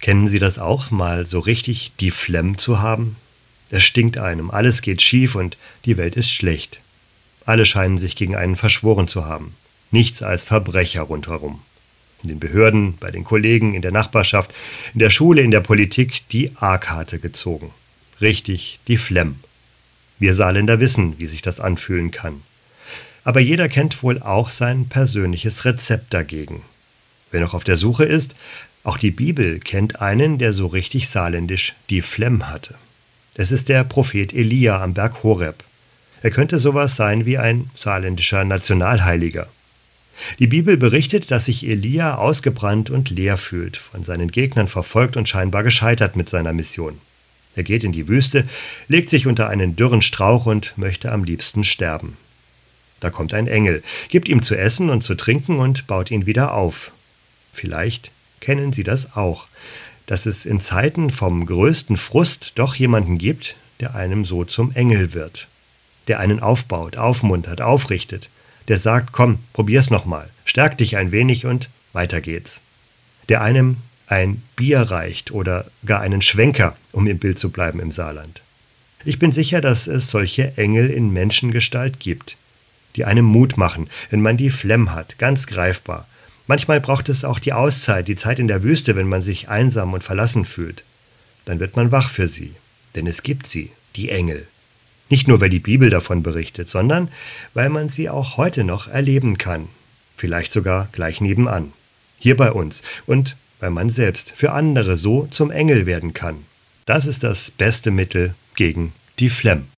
Kennen Sie das auch, mal so richtig die Flemm zu haben? Es stinkt einem, alles geht schief und die Welt ist schlecht. Alle scheinen sich gegen einen verschworen zu haben. Nichts als Verbrecher rundherum. In den Behörden, bei den Kollegen, in der Nachbarschaft, in der Schule, in der Politik die A-Karte gezogen. Richtig, die Flemm. Wir Saarländer wissen, wie sich das anfühlen kann. Aber jeder kennt wohl auch sein persönliches Rezept dagegen. Wer noch auf der Suche ist, auch die Bibel kennt einen, der so richtig saarländisch die Flemm hatte. Es ist der Prophet Elia am Berg Horeb. Er könnte sowas sein wie ein saarländischer Nationalheiliger. Die Bibel berichtet, dass sich Elia ausgebrannt und leer fühlt, von seinen Gegnern verfolgt und scheinbar gescheitert mit seiner Mission. Er geht in die Wüste, legt sich unter einen dürren Strauch und möchte am liebsten sterben. Da kommt ein Engel, gibt ihm zu essen und zu trinken und baut ihn wieder auf. Vielleicht kennen Sie das auch, dass es in Zeiten vom größten Frust doch jemanden gibt, der einem so zum Engel wird, der einen aufbaut, aufmuntert, aufrichtet, der sagt, komm, probier's nochmal, stärk dich ein wenig und weiter geht's, der einem ein Bier reicht oder gar einen Schwenker, um im Bild zu bleiben im Saarland. Ich bin sicher, dass es solche Engel in Menschengestalt gibt, die einem Mut machen, wenn man die Flemm hat, ganz greifbar, Manchmal braucht es auch die Auszeit, die Zeit in der Wüste, wenn man sich einsam und verlassen fühlt. Dann wird man wach für sie, denn es gibt sie, die Engel. Nicht nur, weil die Bibel davon berichtet, sondern weil man sie auch heute noch erleben kann. Vielleicht sogar gleich nebenan. Hier bei uns. Und weil man selbst für andere so zum Engel werden kann. Das ist das beste Mittel gegen die Flemm.